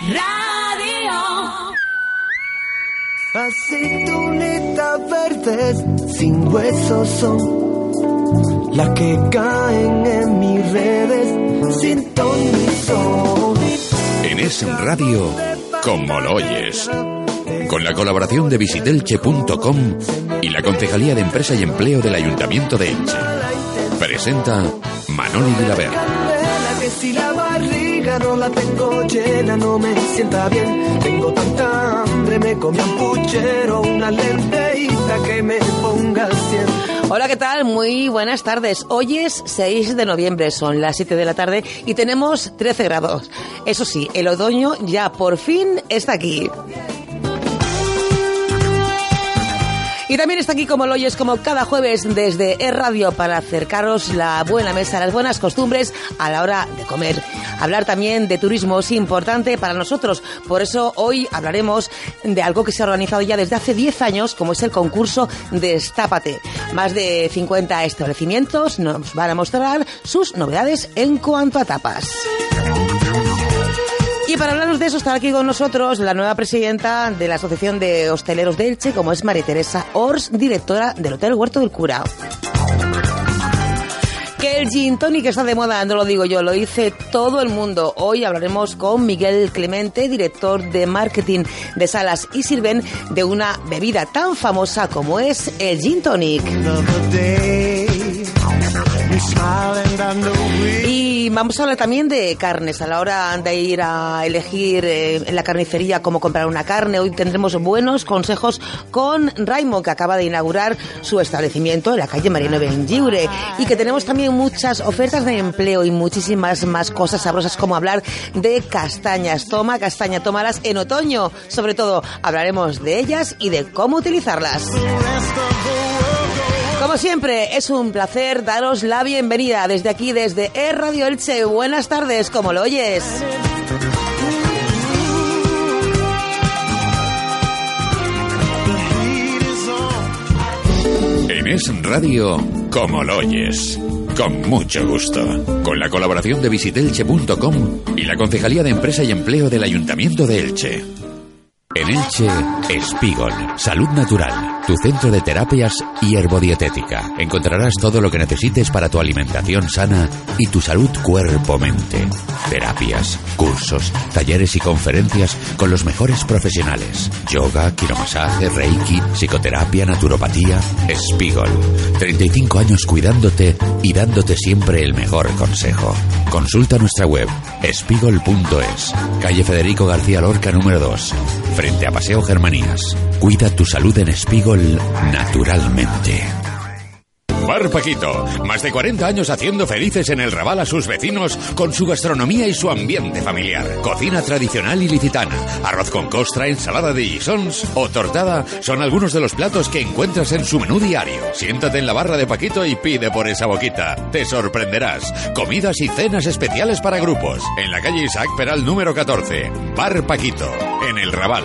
Radio. Aceitunitas verdes sin huesos son las que caen en mis redes sin ton ni son. En Es Radio, como lo oyes. Con la colaboración de visitelche.com y la Concejalía de Empresa y Empleo del Ayuntamiento de Elche. Presenta Manoli Guilaber. No la tengo llena no me sienta bien. Tengo tanta hambre, me comí un puchero, una lenteíta que me ponga cien. Hola, ¿qué tal? Muy buenas tardes. Hoy es 6 de noviembre, son las 7 de la tarde y tenemos 13 grados. Eso sí, el otoño ya por fin está aquí. Y también está aquí como lo oyes, como cada jueves desde E Radio para acercaros la buena mesa, las buenas costumbres a la hora de comer. Hablar también de turismo es importante para nosotros, por eso hoy hablaremos de algo que se ha organizado ya desde hace 10 años, como es el concurso Destápate. Más de 50 establecimientos nos van a mostrar sus novedades en cuanto a tapas. Y para hablarnos de eso está aquí con nosotros la nueva presidenta de la Asociación de Hosteleros de Elche, como es María Teresa Ors, directora del Hotel Huerto del Cura. Que el gin tonic está de moda, no lo digo yo, lo dice todo el mundo. Hoy hablaremos con Miguel Clemente, director de marketing de Salas y Sirven, de una bebida tan famosa como es el gin tonic. Y vamos a hablar también de carnes. A la hora de ir a elegir eh, en la carnicería cómo comprar una carne, hoy tendremos buenos consejos con Raimo, que acaba de inaugurar su establecimiento en la calle Mariano Benlliure. Y que tenemos también muchas ofertas de empleo y muchísimas más cosas sabrosas como hablar de castañas. Toma castaña, tómalas en otoño. Sobre todo hablaremos de ellas y de cómo utilizarlas. Como siempre, es un placer daros la bienvenida desde aquí, desde E Radio Elche. Buenas tardes, como lo oyes. En Es Radio, como lo oyes. Con mucho gusto. Con la colaboración de visitelche.com y la Concejalía de Empresa y Empleo del Ayuntamiento de Elche. En Elche, Espigol, Salud Natural, tu centro de terapias y herbodietética. Encontrarás todo lo que necesites para tu alimentación sana y tu salud cuerpo-mente. Terapias, cursos, talleres y conferencias con los mejores profesionales. Yoga, quiromasaje, reiki, psicoterapia, naturopatía. Espigol, 35 años cuidándote y dándote siempre el mejor consejo. Consulta nuestra web, espigol.es, calle Federico García Lorca número 2, frente a Paseo Germanías. Cuida tu salud en Naturalmente. Bar Paquito, más de 40 años haciendo felices en el Raval a sus vecinos con su gastronomía y su ambiente familiar. Cocina tradicional y licitana, arroz con costra, ensalada de guisons o tortada son algunos de los platos que encuentras en su menú diario. Siéntate en la barra de Paquito y pide por esa boquita. Te sorprenderás. Comidas y cenas especiales para grupos. En la calle Isaac Peral número 14. Bar Paquito, en el Raval.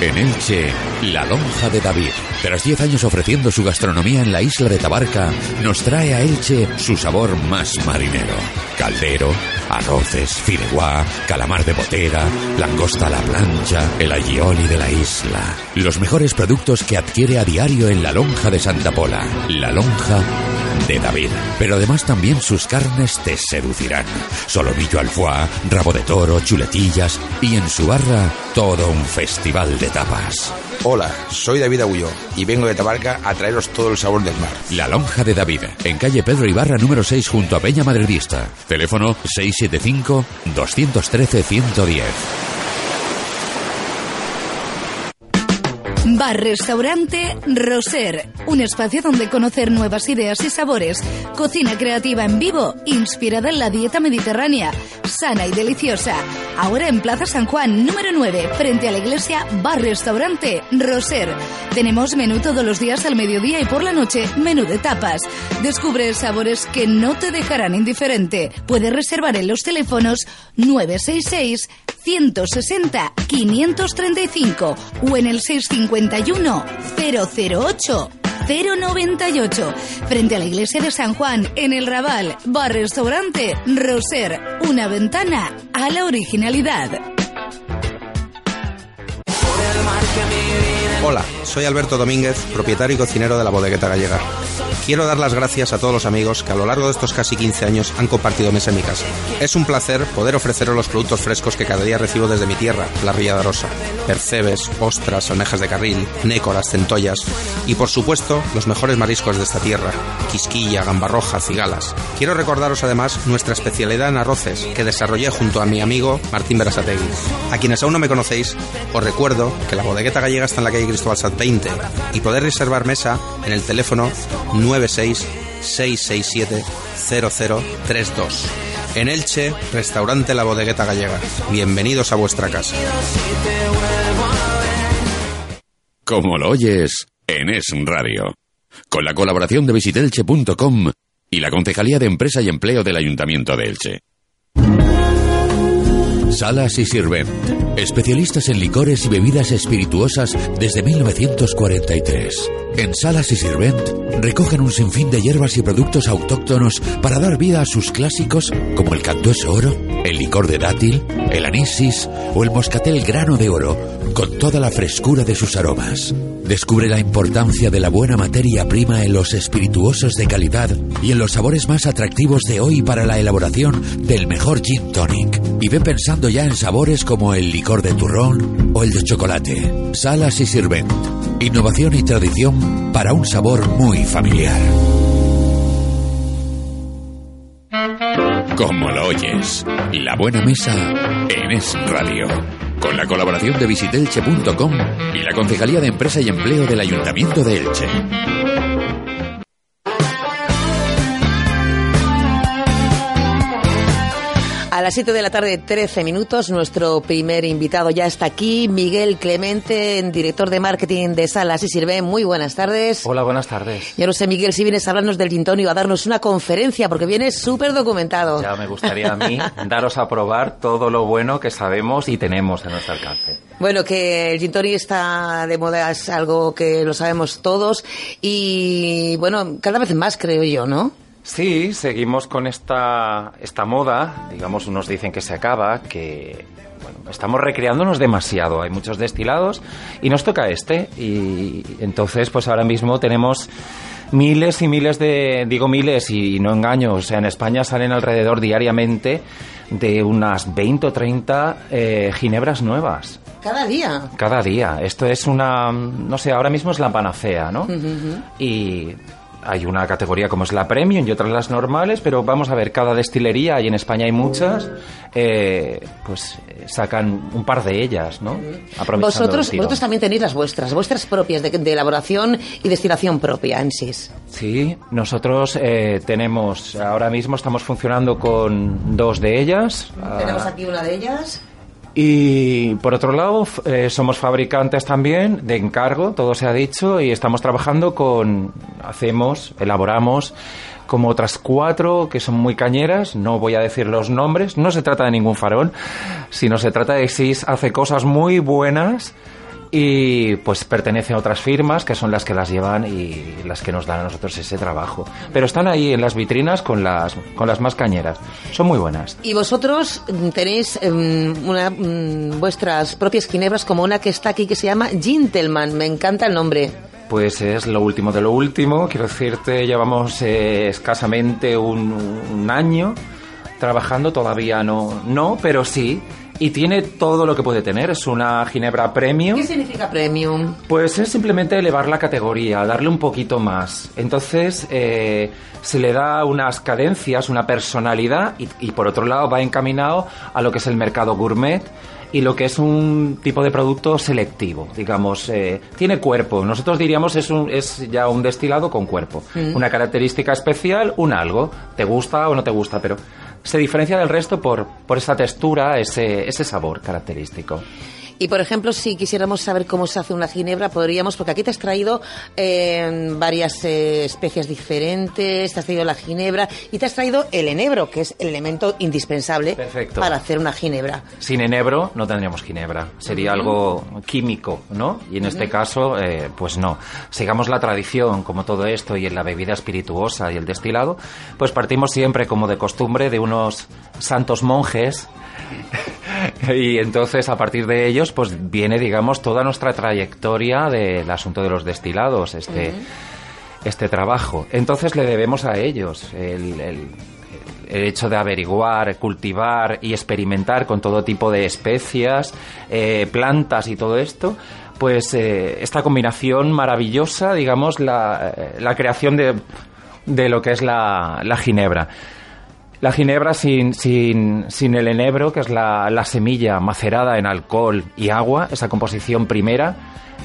En Elche, la lonja de David. Tras 10 años ofreciendo su gastronomía en la isla de Tabarca, nos trae a Elche su sabor más marinero. Caldero, arroces, fideuá, calamar de botera, langosta a la plancha, el agioli de la isla. Los mejores productos que adquiere a diario en la lonja de Santa Pola. La lonja de David. Pero además también sus carnes te seducirán. Solomillo al foie, rabo de toro, chuletillas y en su barra todo un festival de tapas. Hola, soy David Agulló y vengo de Tabarca a traeros todo el sabor del mar. La Lonja de David, en calle Pedro Ibarra número 6 junto a Peña Madridista. Teléfono 675-213-110. Bar Restaurante Roser, un espacio donde conocer nuevas ideas y sabores, cocina creativa en vivo, inspirada en la dieta mediterránea, sana y deliciosa. Ahora en Plaza San Juan, número 9, frente a la iglesia Bar Restaurante Roser. Tenemos menú todos los días al mediodía y por la noche, menú de tapas. Descubre sabores que no te dejarán indiferente. Puedes reservar en los teléfonos 966 160 535 o en el 651 008 098. Frente a la iglesia de San Juan, en el Raval, bar restaurante Roser. Una ventana a la originalidad. Hola, soy Alberto Domínguez, propietario y cocinero de la bodegueta gallega. Quiero dar las gracias a todos los amigos que a lo largo de estos casi 15 años han compartido mesa en mi casa. Es un placer poder ofreceros los productos frescos que cada día recibo desde mi tierra, la Ría de Arosa. Percebes, ostras, almejas de carril, nécoras, centollas y por supuesto los mejores mariscos de esta tierra, quisquilla, gamba roja, cigalas. Quiero recordaros además nuestra especialidad en arroces que desarrollé junto a mi amigo Martín Berasategui. A quienes aún no me conocéis, os recuerdo que la bodegueta gallega está en la calle Cristóbal Sat 20 y poder reservar mesa en el teléfono 966670032. En Elche, restaurante La Bodegueta Gallega. Bienvenidos a vuestra casa. Como lo oyes, en Es Radio. Con la colaboración de visitelche.com y la Concejalía de Empresa y Empleo del Ayuntamiento de Elche. Salas y Sirvent, especialistas en licores y bebidas espirituosas desde 1943. En Salas y Sirvent recogen un sinfín de hierbas y productos autóctonos para dar vida a sus clásicos como el cantueso oro, el licor de dátil, el anisis o el moscatel grano de oro, con toda la frescura de sus aromas. Descubre la importancia de la buena materia prima en los espirituosos de calidad y en los sabores más atractivos de hoy para la elaboración del mejor gin tonic. Y ve pensando ya en sabores como el licor de turrón o el de chocolate. Salas y Sirvent. Innovación y tradición para un sabor muy familiar. Como lo oyes, la buena mesa en Es Radio. Con la colaboración de visitelche.com y la Concejalía de Empresa y Empleo del Ayuntamiento de Elche. A las 7 de la tarde, 13 minutos, nuestro primer invitado ya está aquí, Miguel Clemente, director de marketing de Salas y Sirve. Muy buenas tardes. Hola, buenas tardes. Yo no sé, Miguel, si vienes a hablarnos del Gintonio, a darnos una conferencia, porque vienes súper documentado. Ya me gustaría a mí daros a probar todo lo bueno que sabemos y tenemos a nuestro alcance. Bueno, que el Gin está de moda es algo que lo sabemos todos y, bueno, cada vez más creo yo, ¿no? Sí, seguimos con esta, esta moda, digamos, unos dicen que se acaba, que bueno, estamos recreándonos demasiado, hay muchos destilados y nos toca este y entonces pues ahora mismo tenemos miles y miles de, digo miles y no engaño, o sea, en España salen alrededor diariamente de unas 20 o 30 eh, ginebras nuevas. Cada día. Cada día. Esto es una, no sé, ahora mismo es la panacea, ¿no? Y hay una categoría como es la premium y otras las normales, pero vamos a ver, cada destilería, y en España hay muchas, eh, pues eh, sacan un par de ellas, ¿no? Vosotros, vosotros también tenéis las vuestras, vuestras propias de, de elaboración y destilación propia en sí. Sí, nosotros eh, tenemos, ahora mismo estamos funcionando con dos de ellas. Tenemos Ah, aquí una de ellas. Y por otro lado, eh, somos fabricantes también de encargo, todo se ha dicho, y estamos trabajando con, hacemos, elaboramos como otras cuatro que son muy cañeras, no voy a decir los nombres, no se trata de ningún farol, sino se trata de que hace cosas muy buenas y pues pertenece a otras firmas que son las que las llevan y las que nos dan a nosotros ese trabajo. Pero están ahí en las vitrinas con las, con las más cañeras, son muy buenas. Y vosotros tenéis mm, una, mm, vuestras propias ginebras como una que está aquí que se llama Gentleman. Me encanta el nombre. Pues es lo último de lo último. Quiero decirte, llevamos eh, escasamente un, un año trabajando, todavía no, no, pero sí. Y tiene todo lo que puede tener. Es una ginebra premium. ¿Qué significa premium? Pues es simplemente elevar la categoría, darle un poquito más. Entonces eh, se le da unas cadencias, una personalidad y, y por otro lado va encaminado a lo que es el mercado gourmet y lo que es un tipo de producto selectivo, digamos, eh, tiene cuerpo. Nosotros diríamos es, un, es ya un destilado con cuerpo. Una característica especial, un algo. Te gusta o no te gusta, pero se diferencia del resto por, por esa textura, ese, ese sabor característico. Y por ejemplo, si quisiéramos saber cómo se hace una ginebra, podríamos, porque aquí te has traído eh, varias eh, especies diferentes, te has traído la ginebra y te has traído el enebro, que es el elemento indispensable Perfecto. para hacer una ginebra. Sin enebro no tendríamos ginebra, sería algo químico, ¿no? Y en este caso, eh, pues no. Sigamos la tradición, como todo esto, y en la bebida espirituosa y el destilado, pues partimos siempre, como de costumbre, de unos santos monjes. Y entonces, a partir de ellos, pues viene, digamos, toda nuestra trayectoria del asunto de los destilados, este, este trabajo. Entonces le debemos a ellos el, el- el hecho de averiguar, cultivar y experimentar con todo tipo de especias, eh, plantas y todo esto, pues eh, esta combinación maravillosa, digamos, la, eh, la creación de, de lo que es la, la ginebra. La ginebra sin, sin, sin el enebro, que es la, la semilla macerada en alcohol y agua, esa composición primera,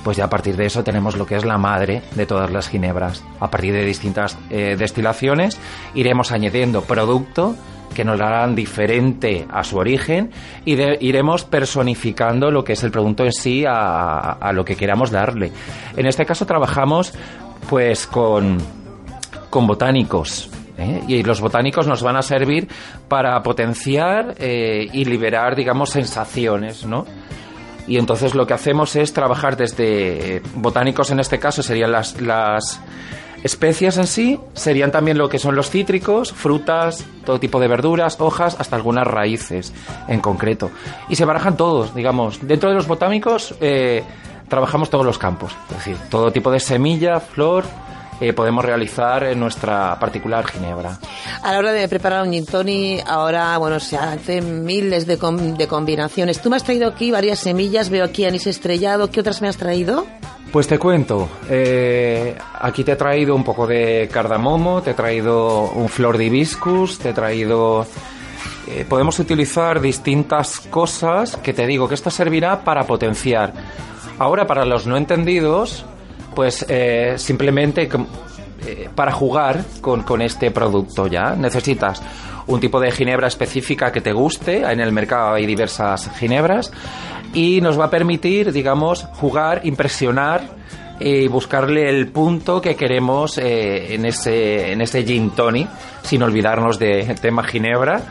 pues ya a partir de eso tenemos lo que es la madre de todas las ginebras. A partir de distintas eh, destilaciones iremos añadiendo producto que nos harán diferente a su origen y iremos personificando lo que es el producto en sí a, a lo que queramos darle. En este caso trabajamos pues con con botánicos. ¿Eh? Y los botánicos nos van a servir para potenciar eh, y liberar, digamos, sensaciones, ¿no? Y entonces lo que hacemos es trabajar desde eh, botánicos, en este caso serían las, las especies en sí, serían también lo que son los cítricos, frutas, todo tipo de verduras, hojas, hasta algunas raíces en concreto. Y se barajan todos, digamos. Dentro de los botánicos trabajamos todos los campos, es decir, todo tipo de semilla, flor, eh, podemos realizar en nuestra particular ginebra. A la hora de preparar un gin tonic, ahora, bueno, se hacen miles de, com- de combinaciones. Tú me has traído aquí varias semillas, veo aquí anís estrellado. ¿Qué otras me has traído? Pues te cuento, eh, aquí te he traído un poco de cardamomo, te he traído un flor de hibiscus, te he traído... eh, podemos utilizar distintas cosas que te digo que esto servirá para potenciar. Ahora, para los no entendidos, pues eh, simplemente eh, para jugar con, con este producto ya. Necesitas un tipo de ginebra específica que te guste. En el mercado hay diversas ginebras. Y nos va a permitir, digamos, jugar, impresionar y buscarle el punto que queremos eh, en ese en ese gin tonic, sin olvidarnos del tema ginebra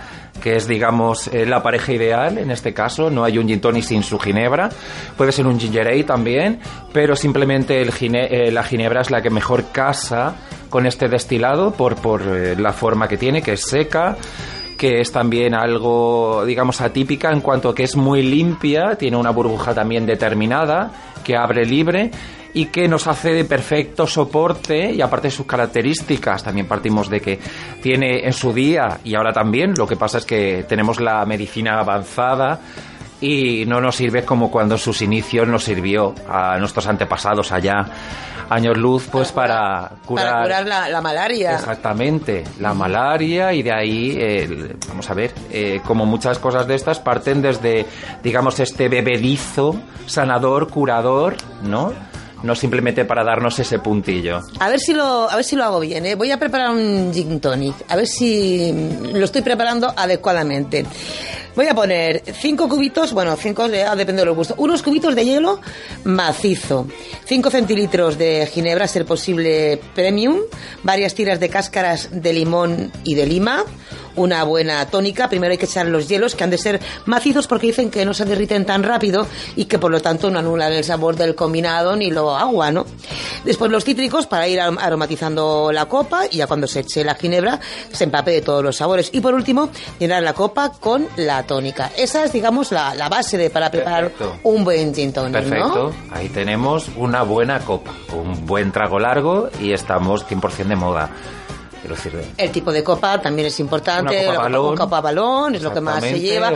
que es, digamos, eh, la pareja ideal en este caso. No hay un gin tonic sin su ginebra. Puede ser un ginger ale también, pero simplemente eh, la ginebra es la que mejor casa con este destilado por, por eh, la forma que tiene, que es seca que es también algo, digamos, atípica en cuanto a que es muy limpia, tiene una burbuja también determinada, que abre libre y que nos hace de perfecto soporte y aparte de sus características, también partimos de que tiene en su día y ahora también, lo que pasa es que tenemos la medicina avanzada y no nos sirve como cuando en sus inicios nos sirvió a nuestros antepasados allá años luz pues para curar, Para curar la, la malaria. Exactamente, la malaria y de ahí, el- vamos a ver, eh, como muchas cosas de estas parten desde, digamos, este bebedizo sanador, curador, ¿no? No simplemente para darnos ese puntillo. A ver si lo, a ver si lo hago bien. ¿eh? Voy a preparar un gin tonic. A ver si lo estoy preparando adecuadamente. Voy a poner cinco cubitos, bueno, cinco ya depende de los gustos. Unos cubitos de hielo macizo, 5 centilitros de ginebra, ser posible premium, varias tiras de cáscaras de limón y de lima, una buena tónica. Primero hay que echar los hielos que han de ser macizos porque dicen que no se derriten tan rápido y que por lo tanto no anulan el sabor del combinado ni lo agua, ¿no? Después los cítricos para ir arom- aromatizando la copa y ya cuando se eche la ginebra se empape de todos los sabores. Y por último, llenar la copa con la tónica. Esa es, digamos, la, la base de, para preparar Perfecto. un buen gin tonic, Perfecto, ¿no? ahí tenemos una buena copa, un buen trago largo y estamos 100% de moda. Quiero decir, El tipo de copa también es importante. Una copa la balón. copa balón es lo que más se lleva.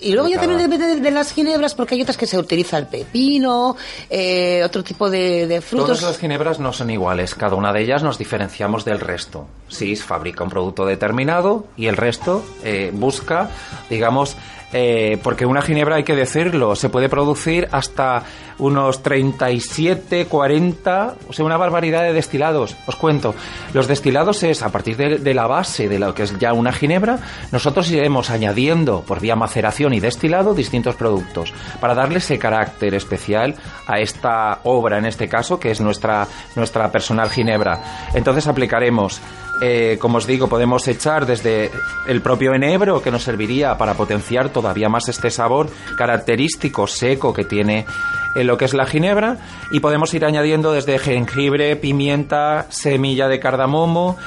y luego ya también depende de, de las ginebras, porque hay otras que se utiliza el pepino, eh, otro tipo de, de frutos. Todas las ginebras no son iguales, cada una de ellas nos diferenciamos del resto. SIS fabrica un producto determinado y el resto eh, busca, digamos, eh, porque una ginebra, hay que decirlo, se puede producir hasta unos 37, 40, o sea, una barbaridad de destilados. Os cuento, los destilados Entonces, a partir de, de la base de lo que es ya una ginebra, nosotros iremos añadiendo por vía maceración y destilado distintos productos para darle ese carácter especial a esta obra, en este caso, que es nuestra, nuestra personal ginebra. Entonces aplicaremos eh, como os digo, podemos echar desde el propio enebro, que nos serviría para potenciar todavía más este sabor característico seco que tiene en lo que es la ginebra, y podemos ir añadiendo desde jengibre, pimienta, semilla de cardamomo,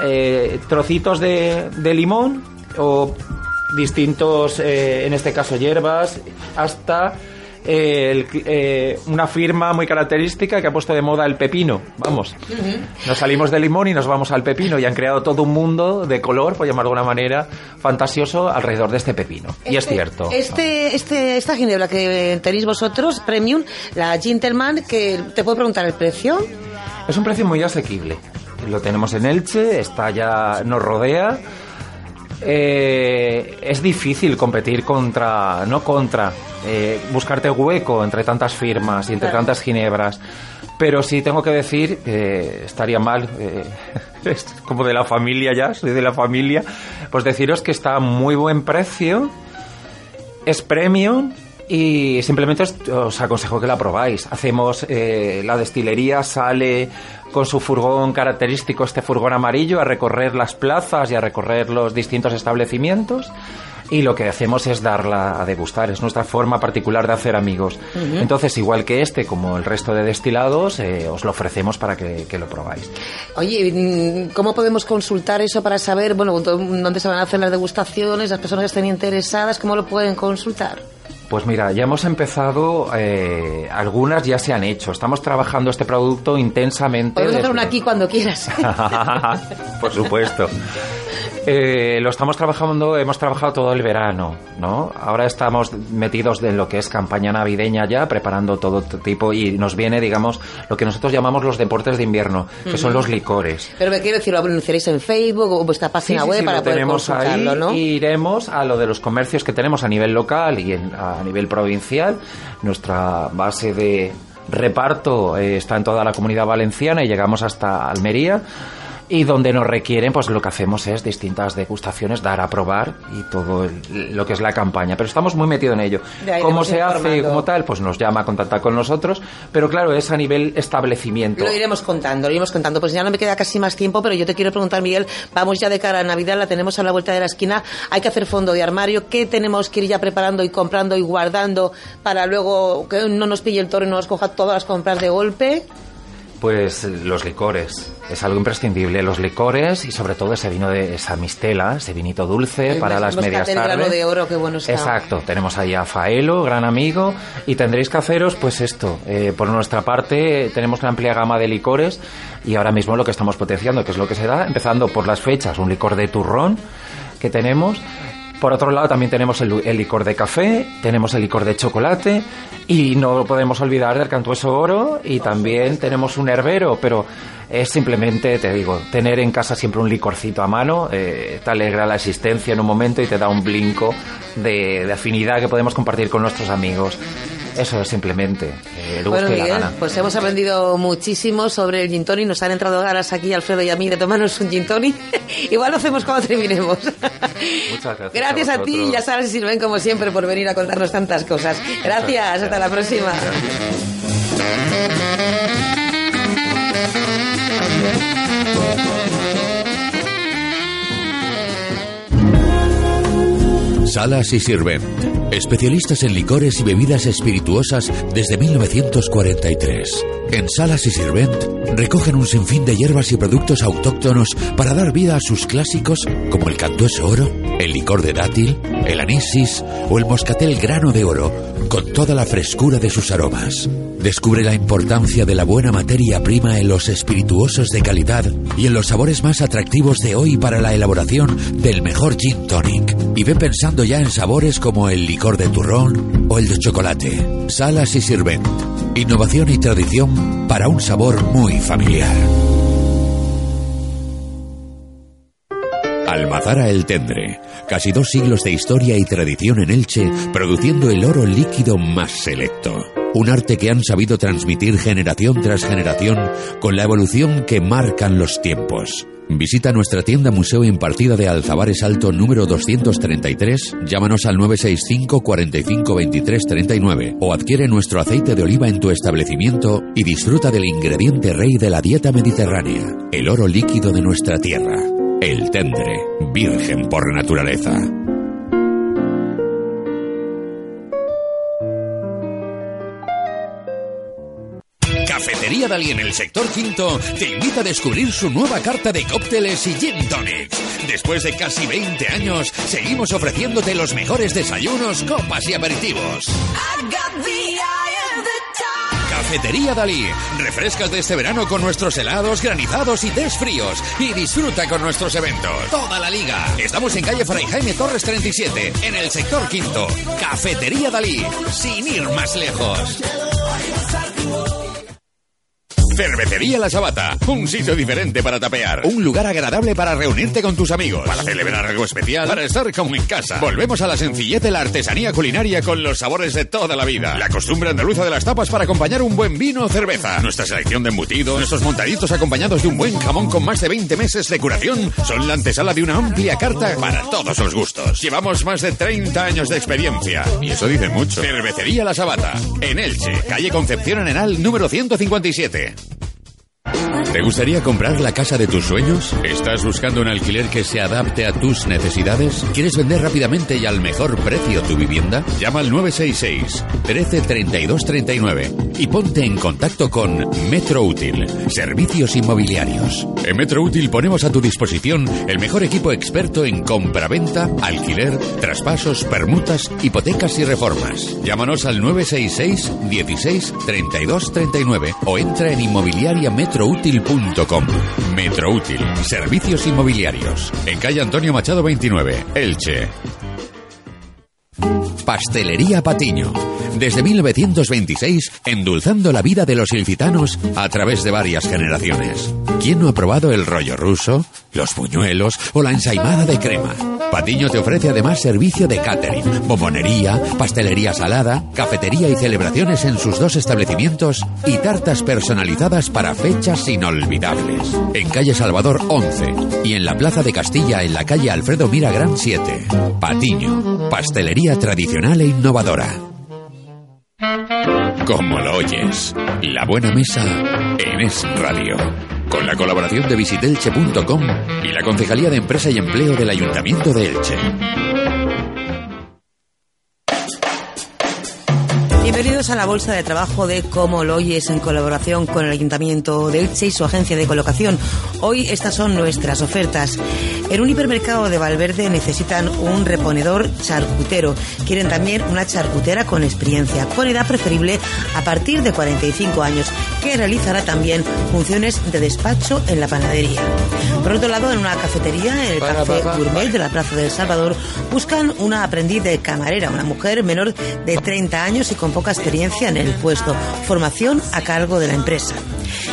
eh, trocitos de, de limón o distintos, eh, en este caso hierbas, hasta eh, el- eh, una firma muy característica que ha puesto de moda el pepino. Vamos, nos salimos del limón y nos vamos al pepino y han creado todo un mundo de color, por llamarlo de alguna manera, fantasioso alrededor de este pepino. y es cierto. Este, este, esta ginebra que tenéis vosotros, Premium, la Gentleman, que te puedo preguntar el precio. Es un precio muy asequible. Lo tenemos en Elche, está ya, nos rodea. Eh, es difícil competir contra, no contra, eh, buscarte hueco entre tantas firmas y entre Claro. tantas ginebras. Pero sí tengo que decir que estaría mal, eh, es como de la familia ya, soy de la familia, pues deciros que está a muy buen precio es premium y simplemente os, os aconsejo que la probáis. Hacemos eh, la destilería, sale con su furgón característico, este furgón amarillo, a recorrer las plazas y a recorrer los distintos establecimientos. Y lo que hacemos es darla a degustar, es nuestra forma particular de hacer amigos. Entonces, igual que este, como el resto de destilados, eh, os lo ofrecemos para que, que lo probáis. Oye, mm, ¿cómo podemos consultar eso para saber, bueno, dó- dónde se van a hacer las degustaciones, las personas que estén interesadas, cómo lo pueden consultar? Pues mira, ya hemos empezado, eh, algunas ya se han hecho. Estamos trabajando este producto intensamente. Podemos hacer una aquí cuando quieras. Por supuesto. Eh, lo estamos trabajando, hemos trabajado todo el verano, ¿no? Ahora estamos metidos en lo que es campaña navideña ya, preparando todo tipo y nos viene, digamos, lo que nosotros llamamos los deportes de invierno, que son los licores. Pero me quiero decir, lo anunciaréis en Facebook o vuestra página Sí, sí, web sí, para lo poder tenemos ahí ¿no? iremos a lo de los comercios que tenemos a nivel local y en- a nivel provincial. Nuestra base de reparto eh, está en toda la comunidad valenciana y llegamos hasta Almería. Y donde nos requieren, pues lo que hacemos es distintas degustaciones, dar a probar y todo el- lo que es la campaña. Pero estamos muy metidos en ello. ¿Cómo se hace informando. como tal? Pues nos llama a contactar con nosotros. Pero claro, es a nivel establecimiento. Lo iremos contando, lo iremos contando. Pues ya no me queda casi más tiempo, pero yo te quiero preguntar, Miguel, vamos ya de cara a Navidad, la tenemos a la vuelta de la esquina. Hay que hacer fondo de armario. ¿Qué tenemos que ir ya preparando y comprando y guardando para luego que no nos pille el toro y no nos coja todas las compras de golpe? Pues los licores, es algo imprescindible. Los licores y sobre todo ese vino de esa mistela, ese vinito dulce para mes- las Moscatel medias tardes. de oro, qué bueno está. Exacto, tenemos ahí a Faelo, gran amigo, y tendréis que haceros pues esto. eh, por nuestra parte tenemos una amplia gama de licores y ahora mismo lo que estamos potenciando, que es lo que se da, empezando por las fechas, un licor de turrón que tenemos. Por otro lado también tenemos el, licor de café, tenemos el licor de chocolate y no podemos olvidar del cantueso oro y también tenemos un herbero, pero es simplemente, te digo, tener en casa siempre un licorcito a mano, eh, te alegra la existencia en un momento y te da un blinco de, de afinidad que podemos compartir con nuestros amigos. Eso es simplemente eh, Bueno, y la Miguel, gana. pues hemos aprendido muchísimo sobre el gin tonic. Nos han entrado ganas aquí, Alfredo y a mí, de tomarnos un gin tonic. Igual lo hacemos cuando terminemos. Muchas gracias. Gracias a, ti a Sara y Silven, como siempre, por venir a contarnos tantas cosas. Gracias, hasta la próxima. Salas y Sirvent, especialistas en licores y bebidas espirituosas desde 1943. En Salas y Sirvent recogen un sinfín de hierbas y productos autóctonos para dar vida a sus clásicos como el cantueso oro, el licor de dátil, el anisis o el moscatel grano de oro, con toda la frescura de sus aromas. Descubre la importancia de la buena materia prima en los espirituosos de calidad y en los sabores más atractivos de hoy para la elaboración del mejor gin tonic. Y ve pensando ya en sabores como el licor de turrón o el de chocolate. Salas y Sirvent. Innovación y tradición para un sabor muy familiar. Almazara el Tendre. Casi dos siglos de historia y tradición en Elche, produciendo el oro líquido más selecto. Un arte que han sabido transmitir generación tras generación con la evolución que marcan los tiempos. Visita nuestra tienda museo en partida de Alzabares Alto número 233, llámanos al 965 45 23 39 o adquiere nuestro aceite de oliva en tu establecimiento y disfruta del ingrediente rey de la dieta mediterránea, el oro líquido de nuestra tierra, el tendre, virgen por naturaleza. Cafetería Dalí en el sector quinto te invita a descubrir su nueva carta de cócteles y gin tonics. Después de casi 20 años, seguimos ofreciéndote los mejores desayunos, copas y aperitivos. Cafetería Dalí. Refrescate este verano con nuestros helados, granizados y tés fríos. Y disfruta con nuestros eventos. Toda la liga. Estamos en calle Fray Jaime Torres 37, en el sector quinto. Cafetería Dalí. Sin ir más lejos. Cervecería La Sabata, un sitio diferente para tapear, un lugar agradable para reunirte con tus amigos, para celebrar algo especial, para estar como en casa. Volvemos a la sencillez de la artesanía culinaria con los sabores de toda la vida, la costumbre andaluza de las tapas para acompañar un buen vino o cerveza, nuestra selección de embutidos, nuestros montaditos acompañados de un buen jamón con más de 20 meses de curación, son la antesala de una amplia carta para todos los gustos. Llevamos más de 30 años de experiencia y eso dice mucho. Cervecería La Sabata, en Elche, calle Concepción Arenal número 157. ¿Te gustaría comprar la casa de tus sueños? ¿Estás buscando un alquiler que se adapte a tus necesidades? ¿Quieres vender rápidamente y al mejor precio tu vivienda? Llama al 966 13 32 39 y ponte en contacto con Metro Útil, servicios inmobiliarios. En Metro Útil ponemos a tu disposición el mejor equipo experto en compra-venta, alquiler, traspasos, permutas, hipotecas y reformas. Llámanos al 966 16 32 39 o entra en inmobiliariametroútil.com. Metroútil, servicios inmobiliarios. En calle Antonio Machado 29, Elche. Pastelería Patiño. Desde 1926, endulzando la vida de los ilicitanos a través de varias generaciones. ¿Quién no ha probado el rollo ruso, los buñuelos o la ensaimada de crema? Patiño te ofrece además servicio de catering, bombonería, pastelería salada, cafetería y celebraciones en sus dos establecimientos y tartas personalizadas para fechas inolvidables. En calle Salvador 11 y en la Plaza de Castilla en la calle Alfredo Miragrán 7. Patiño, pastelería tradicional e innovadora. Como lo oyes, la buena mesa en Es Radio. Con la colaboración de visitelche.com y la Concejalía de Empresa y Empleo del Ayuntamiento de Elche. Bienvenidos a la Bolsa de Trabajo de Como lo oyes en colaboración con el Ayuntamiento de Elche y su agencia de colocación. Hoy estas son nuestras ofertas. En un hipermercado de Valverde necesitan un reponedor charcutero. Quieren también una charcutera con experiencia, con edad preferible a partir de 45 años, que realizará también funciones de despacho en la panadería. Por otro lado, en una cafetería, en el Café Gourmet de la Plaza del Salvador, buscan una aprendiz de camarera, una mujer menor de 30 años y con poca experiencia en el puesto. Formación a cargo de la empresa.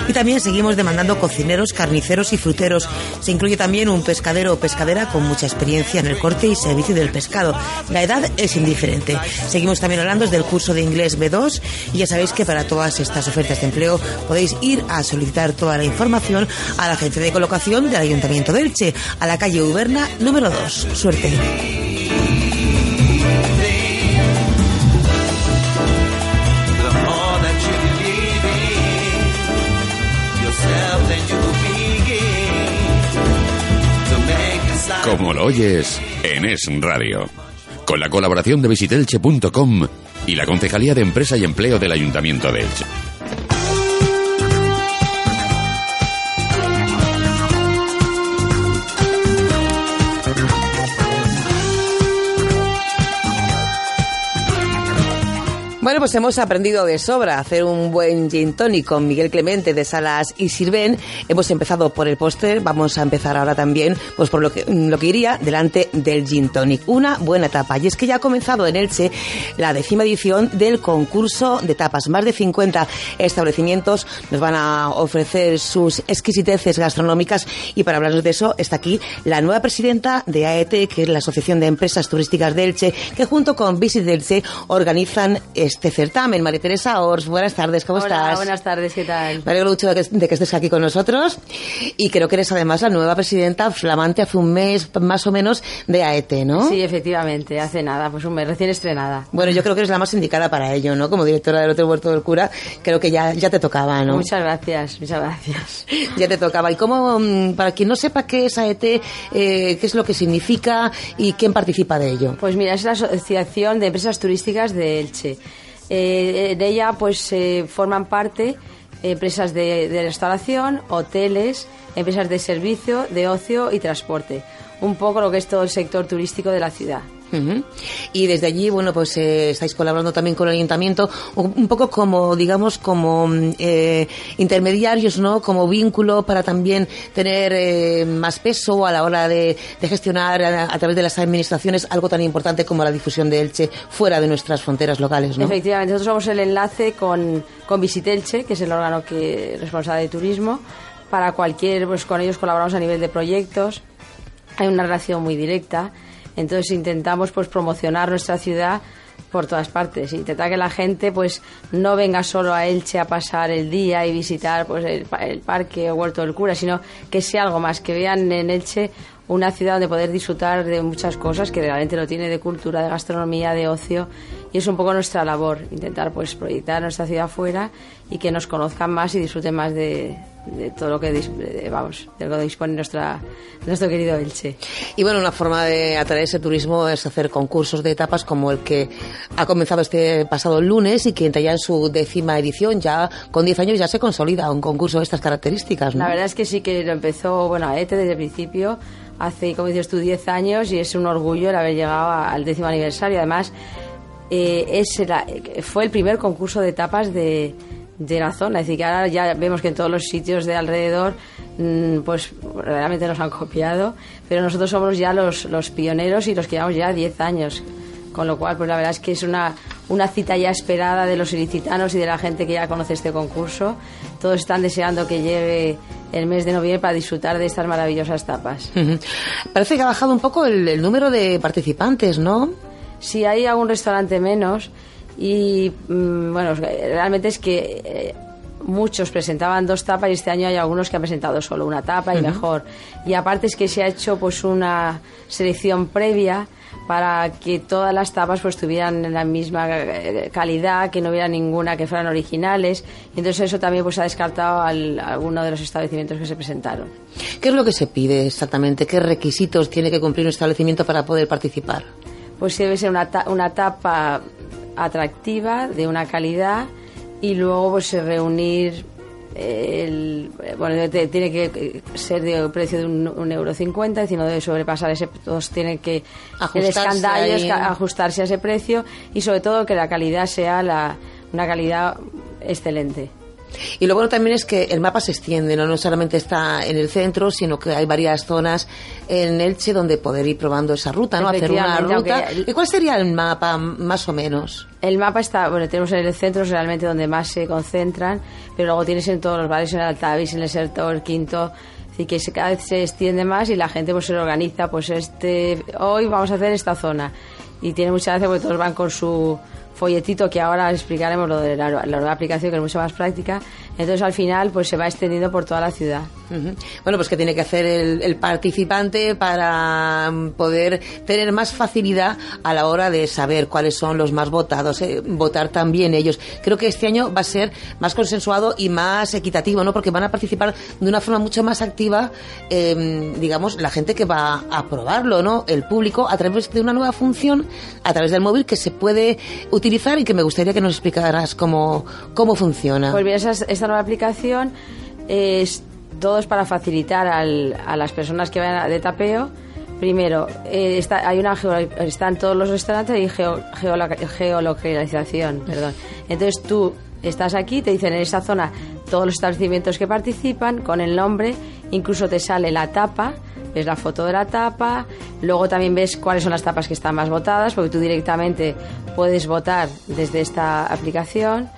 Y también seguimos demandando cocineros, carniceros y fruteros. Se incluye también un pescadero o pescadera con mucha experiencia en el corte y servicio del pescado. La edad es indiferente. Seguimos también hablando del curso de inglés B2 y ya sabéis que para todas estas ofertas de empleo podéis ir a solicitar toda la información a la agencia de colocación del Ayuntamiento de Elche, a la calle Uberna número 2. Suerte. Como lo oyes en Es Radio. Con la colaboración de visitelche.com y la Concejalía de Empresa y Empleo del Ayuntamiento de Elche. Bueno, pues hemos aprendido de sobra a hacer un buen gin tonic con Miguel Clemente de Salas y Sirven. Hemos empezado por el póster, vamos a empezar ahora también pues por lo que, lo que iría delante del gin tonic. Una buena etapa. Y es que ya ha comenzado en Elche la décima edición del concurso de tapas. Más de 50 establecimientos nos van a ofrecer sus exquisiteces gastronómicas y para hablarnos de eso está aquí la nueva presidenta de AET, que es la Asociación de Empresas Turísticas de Elche, que junto con Visit Elche organizan este certamen. María Teresa Ors, buenas tardes, ¿cómo Hola, estás? buenas tardes, ¿qué tal? Me alegro mucho de que, de que estés aquí con nosotros y creo que eres además la nueva presidenta flamante hace un mes más o menos de AET, ¿no? Sí, efectivamente, hace nada, pues un mes recién estrenada. Bueno, yo creo que eres la más indicada para ello, ¿no? Como directora del Hotel Huerto del Cura, creo que ya, ya te tocaba, ¿no? Muchas gracias, muchas gracias. Ya te tocaba. ¿Y cómo, mm, para quien no sepa qué es AET, eh, qué es lo que significa y quién participa de ello? Pues mira, es la Asociación de Empresas Turísticas de Elche. Eh, de ella pues eh, forman parte empresas de, de restauración, hoteles, empresas de servicio, de ocio y transporte. Un poco lo que es todo el sector turístico de la ciudad. Y desde allí, bueno, pues eh, estáis colaborando también con el ayuntamiento, un, poco como, digamos, como mm, eh, intermediarios, ¿no? Como vínculo para también tener eh, más peso a la hora de, de gestionar a, través de las administraciones algo tan importante como la difusión de Elche fuera de nuestras fronteras locales. Efectivamente, nosotros somos el enlace con, con Visitelche, que es el órgano que responsable de turismo. Para cualquier, pues con ellos colaboramos a nivel de proyectos. Hay una relación muy directa. Entonces intentamos pues promocionar nuestra ciudad por todas partes. Intentar que la gente pues no venga solo a Elche a pasar el día y visitar pues el, el parque o Huerto del Cura, sino que sea algo más, que vean en Elche una ciudad donde poder disfrutar de muchas cosas que realmente lo tiene de cultura, de gastronomía, de ocio y es un poco nuestra labor intentar pues proyectar nuestra ciudad fuera y que nos conozcan más y disfruten más de, de todo lo que de- vamos de lo que dispone nuestra nuestro querido Elche. Y bueno, una forma de atraer ese turismo es hacer concursos de etapas como el que ha comenzado este pasado lunes y que entra ya en su décima edición, ya con 10 años ya se consolida un concurso de estas características, ¿no? La verdad es que sí que lo empezó, bueno, AETE desde el principio, hace, como dices tú, 10 años y es un orgullo el haber llegado al décimo aniversario. Además, eh, es la- fue el primer concurso de etapas de, de la zona. Es decir, que ahora ya vemos que en todos los sitios de alrededor, mm, pues realmente nos han copiado, pero nosotros somos ya los, los pioneros y los que llevamos ya 10 años. Con lo cual, pues la verdad es que es una, una cita ya esperada de los ilicitanos y de la gente que ya conoce este concurso. Todos están deseando que llegue el mes de noviembre para disfrutar de estas maravillosas tapas. Parece que ha bajado un poco el, el número de participantes, ¿no? Si hay algún restaurante menos y mm, bueno, realmente es que eh, muchos presentaban dos tapas y este año hay algunos que han presentado solo una tapa y mejor. Y aparte es que se ha hecho pues una selección previa para que todas las tapas pues tuvieran la misma eh, calidad, que no hubiera ninguna que fueran originales. Y entonces eso también pues ha descartado al, a alguno de los establecimientos que se presentaron. ¿Qué es lo que se pide exactamente? ¿Qué requisitos tiene que cumplir un establecimiento para poder participar? pues debe ser una, ta- una tapa atractiva, de una calidad, y luego pues reunir el, bueno, te- tiene que ser de precio de un, un euro cincuenta, es decir, no debe sobrepasar ese, todos tienen que, el Ajustarse escandallo es ahí. ca- ajustarse a ese precio y sobre todo que la calidad sea la, una calidad excelente. Y lo bueno también es que el mapa se extiende, ¿no? no solamente está en el centro, sino que hay varias zonas en Elche donde poder ir probando esa ruta, ¿no? Hacer una ruta. ¿Y cuál sería el mapa, más o menos? El mapa está, bueno, tenemos en el centro es realmente donde más se concentran, pero luego tienes en todos los barrios, en el Altavis, en el sector quinto, así que cada vez se extiende más y la gente pues se organiza, pues este, hoy vamos a hacer esta zona. Y tiene mucha gracia porque todos van con su folletito que ahora explicaremos lo de la, la aplicación que es mucho más práctica. Entonces al final pues se va extendiendo por toda la ciudad. Bueno, pues que tiene que hacer el, participante para mm, poder tener más facilidad a la hora de saber cuáles son los más votados, eh, votar también ellos. Creo que este año va a ser más consensuado y más equitativo, ¿no? Porque van a participar de una forma mucho más activa, eh, digamos, la gente que va a probarlo, ¿no? El público a través de una nueva función, a través del móvil que se puede utilizar y que me gustaría que nos explicaras cómo, cómo funciona. Pues bien, esa, esta nueva aplicación es todo es para facilitar al- a las personas que vayan de tapeo. Primero, eh, está, hay una geo- están todos los restaurantes y geo, geolo- geolocalización, perdón. Entonces tú estás aquí, te dicen en esa zona todos los establecimientos que participan con el nombre, incluso te sale la tapa, ves la foto de la tapa, luego también ves cuáles son las tapas que están más votadas, porque tú directamente puedes votar desde esta aplicación.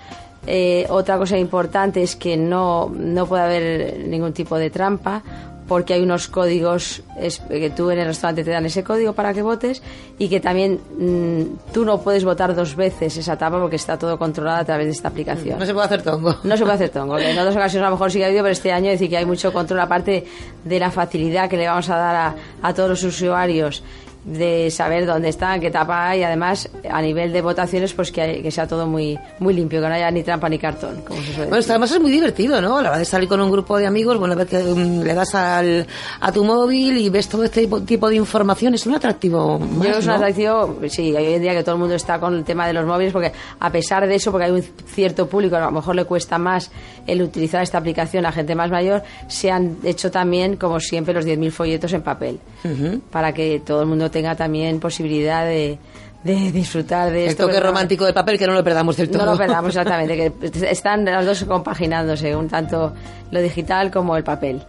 Eh, otra cosa importante es que no, no puede haber ningún tipo de trampa porque hay unos códigos es- que tú en el restaurante te dan ese código para que votes y que también mm, tú no puedes votar dos veces esa tapa porque está todo controlado a través de esta aplicación. No se puede hacer tongo. No se puede hacer tongo. En otras ocasiones a lo mejor sí que ha habido, pero este año decir que hay mucho control, aparte de la facilidad que le vamos a dar a, a todos los usuarios de saber dónde están, qué tapa hay, además a nivel de votaciones pues que, hay- que sea todo muy muy limpio, que no haya ni trampa ni cartón, como se suele Bueno, esto decir. además es muy divertido, ¿no? La verdad de salir con un grupo de amigos, bueno, que mm, le das al, a tu móvil y ves todo este tipo, de información, es un atractivo más, Yo creo que es un atractivo, sí, hoy en día que todo el mundo está con el tema de los móviles, porque a pesar de eso, porque hay un cierto público, a lo mejor le cuesta más el utilizar esta aplicación a gente más mayor, se han hecho también, como siempre, los 10.000 folletos en papel, para que todo el mundo tenga también posibilidad de, de disfrutar de El esto. toque que no- romántico del papel que no lo perdamos del todo. No lo perdamos exactamente, que están las dos compaginándose, un tanto lo digital como el papel.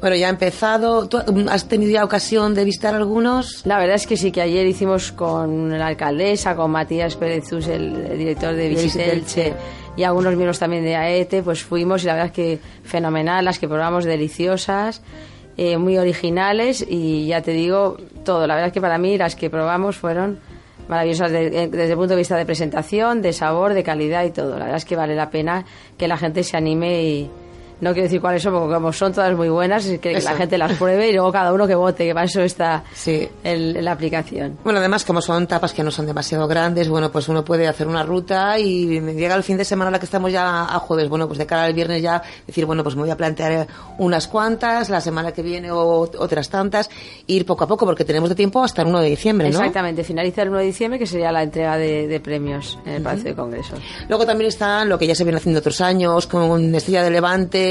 Bueno, ya ha empezado. ¿Tú has tenido ya ocasión de visitar algunos? La verdad es que sí, que ayer hicimos con la alcaldesa, con Matías Pérez Zus, el, el director de Visitelche. y algunos miembros también de AETE, pues fuimos y la verdad es que fenomenal, las que probamos deliciosas, eh, muy originales y ya te digo todo. La verdad es que para mí las que probamos fueron maravillosas de- eh, desde el punto de vista de presentación, de sabor, de calidad y todo. La verdad es que vale la pena que la gente se anime y... No quiero decir cuáles son, porque como son todas muy buenas, es que Eso. la gente las pruebe y luego cada uno que vote, que para eso está Sí. el- la aplicación. Bueno, además, como son tapas que no son demasiado grandes, bueno, pues uno puede hacer una ruta y llega el fin de semana, la que estamos ya a jueves, bueno, pues de cara al viernes ya decir, bueno, pues me voy a plantear unas cuantas, la semana que viene o otras tantas, ir poco a poco, porque tenemos de tiempo hasta el 1 de diciembre, ¿no? Exactamente, finaliza el 1 de diciembre, que sería la entrega de, de premios en el Palacio de Congresos. Luego también están lo que ya se viene haciendo otros años, con Estrella de Levante,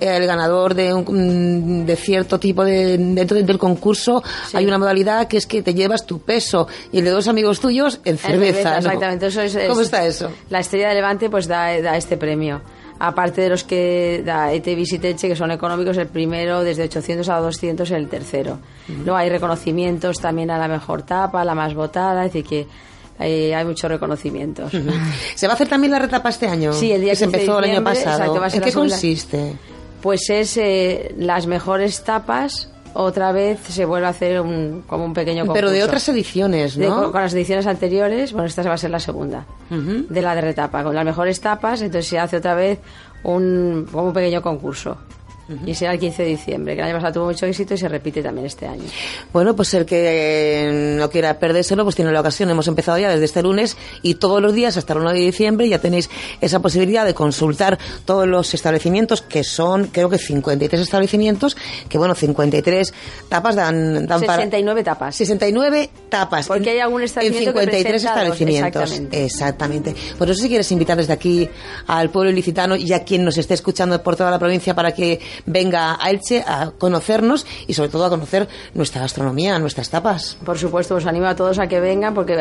el ganador de, un, de cierto tipo de. dentro del concurso hay una modalidad que es que te llevas tu peso y el de dos amigos tuyos en cerveza. ¿no? Exactamente, eso es, ¿Cómo es- está eso? La Estrella de Levante pues da, da este premio. Aparte de los que da ET Visiteche, que son económicos, el primero desde 800 a 200 el tercero. Luego hay reconocimientos también a la mejor tapa, la más votada, es decir que eh, hay muchos reconocimientos. ¿Se va a hacer también la retapa este año? Sí, el día que se 15 de empezó el año pasado. exacto, va a ser ¿En qué segunda. consiste? Pues es eh, las mejores tapas, otra vez se vuelve a hacer un, como un pequeño concurso. Pero de otras ediciones, De- ¿no? con, con las ediciones anteriores, bueno, esta va a ser la segunda, de la de retapa, con las mejores tapas, entonces se hace otra vez un, como un pequeño concurso. Y será el 15 de diciembre, que el año pasado tuvo mucho éxito y se repite también este año. Bueno, pues el que no quiera perdérselo, pues tiene la ocasión. Hemos empezado ya desde este lunes y todos los días hasta el 1 de diciembre ya tenéis esa posibilidad de consultar todos los establecimientos, que son, creo que 53 establecimientos, que bueno, 53 tapas dan, dan para... 69 tapas. 69 tapas. Porque en- hay algún establecimiento En que 53 presenta dos, establecimientos. exactamente. Exactamente. Por eso si quieres invitar desde aquí al pueblo ilicitano y a quien nos esté escuchando por toda la provincia para que venga a Elche a conocernos y sobre todo a conocer nuestra gastronomía, nuestras tapas. Por supuesto, os animo a todos a que vengan porque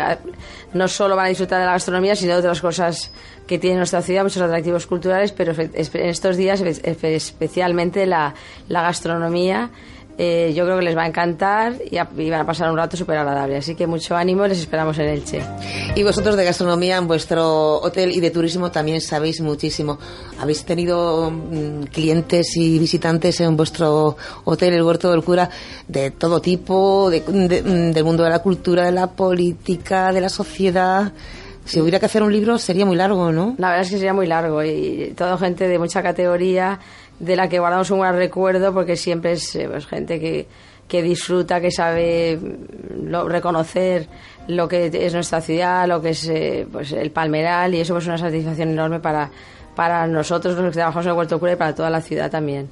no solo van a disfrutar de la gastronomía, sino de otras cosas que tiene nuestra ciudad, muchos atractivos culturales, pero en estos días espe- espe- especialmente la, la gastronomía. Eh, yo creo que les va a encantar y, a- y van a pasar un rato súper agradable. Así que mucho ánimo les esperamos en Elche. Y vosotros de gastronomía en vuestro hotel y de turismo también sabéis muchísimo. ¿Habéis tenido mm, clientes y visitantes en vuestro hotel, el Huerto del Cura, de todo tipo, de- de- mm, del mundo de la cultura, de la política, de la sociedad? Si hubiera que hacer un libro sería muy largo, ¿no? La verdad es que sería muy largo y toda gente de mucha categoría de la que guardamos un gran recuerdo porque siempre es eh, pues, gente que, que disfruta, que sabe mm, lo- reconocer lo que es nuestra ciudad, lo que es eh, pues, el palmeral y eso pues, es una satisfacción enorme para, para nosotros los que trabajamos en el Huerto Cura y para toda la ciudad también.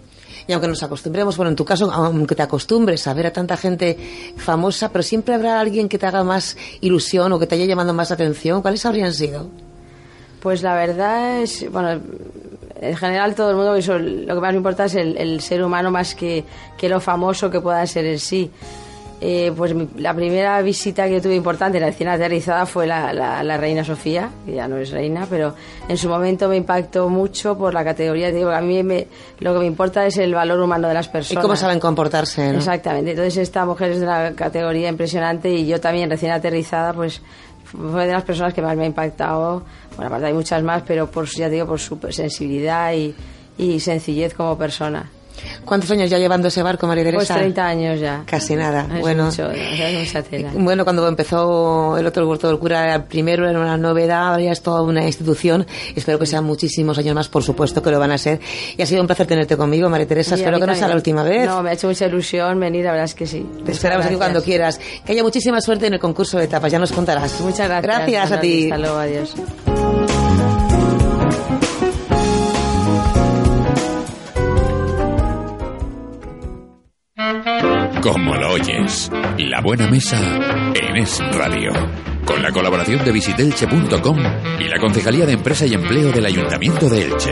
Y aunque nos acostumbremos, bueno, en tu caso, aunque te acostumbres a ver a tanta gente famosa, pero siempre habrá alguien que te haga más ilusión o que te haya llamado más atención. ¿Cuáles habrían sido? Pues la verdad es, bueno, en general todo el mundo, eso, lo que más me importa es el, el ser humano más que, que lo famoso que pueda ser en sí. Eh, pues mi- la primera visita que tuve importante, la recién aterrizada, fue la, la- la reina Sofía, que ya no es reina, pero en su momento me impactó mucho por la categoría. te digo, a mí me- lo que me importa es el valor humano de las ¿Y personas. cómo saben comportarse? ¿no? Exactamente. Entonces esta mujer es de una categoría impresionante y yo también recién aterrizada, pues fue de las personas que más me ha impactado. Bueno, aparte hay muchas más, pero por ya te digo por su sensibilidad y, y sencillez como persona. ¿Cuántos años ya llevando ese barco, María Teresa? Pues 30 años ya. Casi nada. Es bueno, mucho, es mucha tela. bueno, cuando empezó el otro huerto del cura, primero era una novedad, ahora ya es toda una institución. Espero que sean muchísimos años más, por supuesto que lo van a ser. Y ha sido un placer tenerte conmigo, María Teresa. Espero que no sea la última vez. No, me ha hecho mucha ilusión venir, la verdad es que sí. Te Muchas esperamos aquí gracias. cuando quieras. Que haya muchísima suerte en el concurso de etapas, ya nos contarás. Muchas gracias. Gracias a ti. Hasta luego, adiós. Como lo oyes, La Buena Mesa en Es Radio. Con la colaboración de visitelche.com y la Concejalía de Empresa y Empleo del Ayuntamiento de Elche.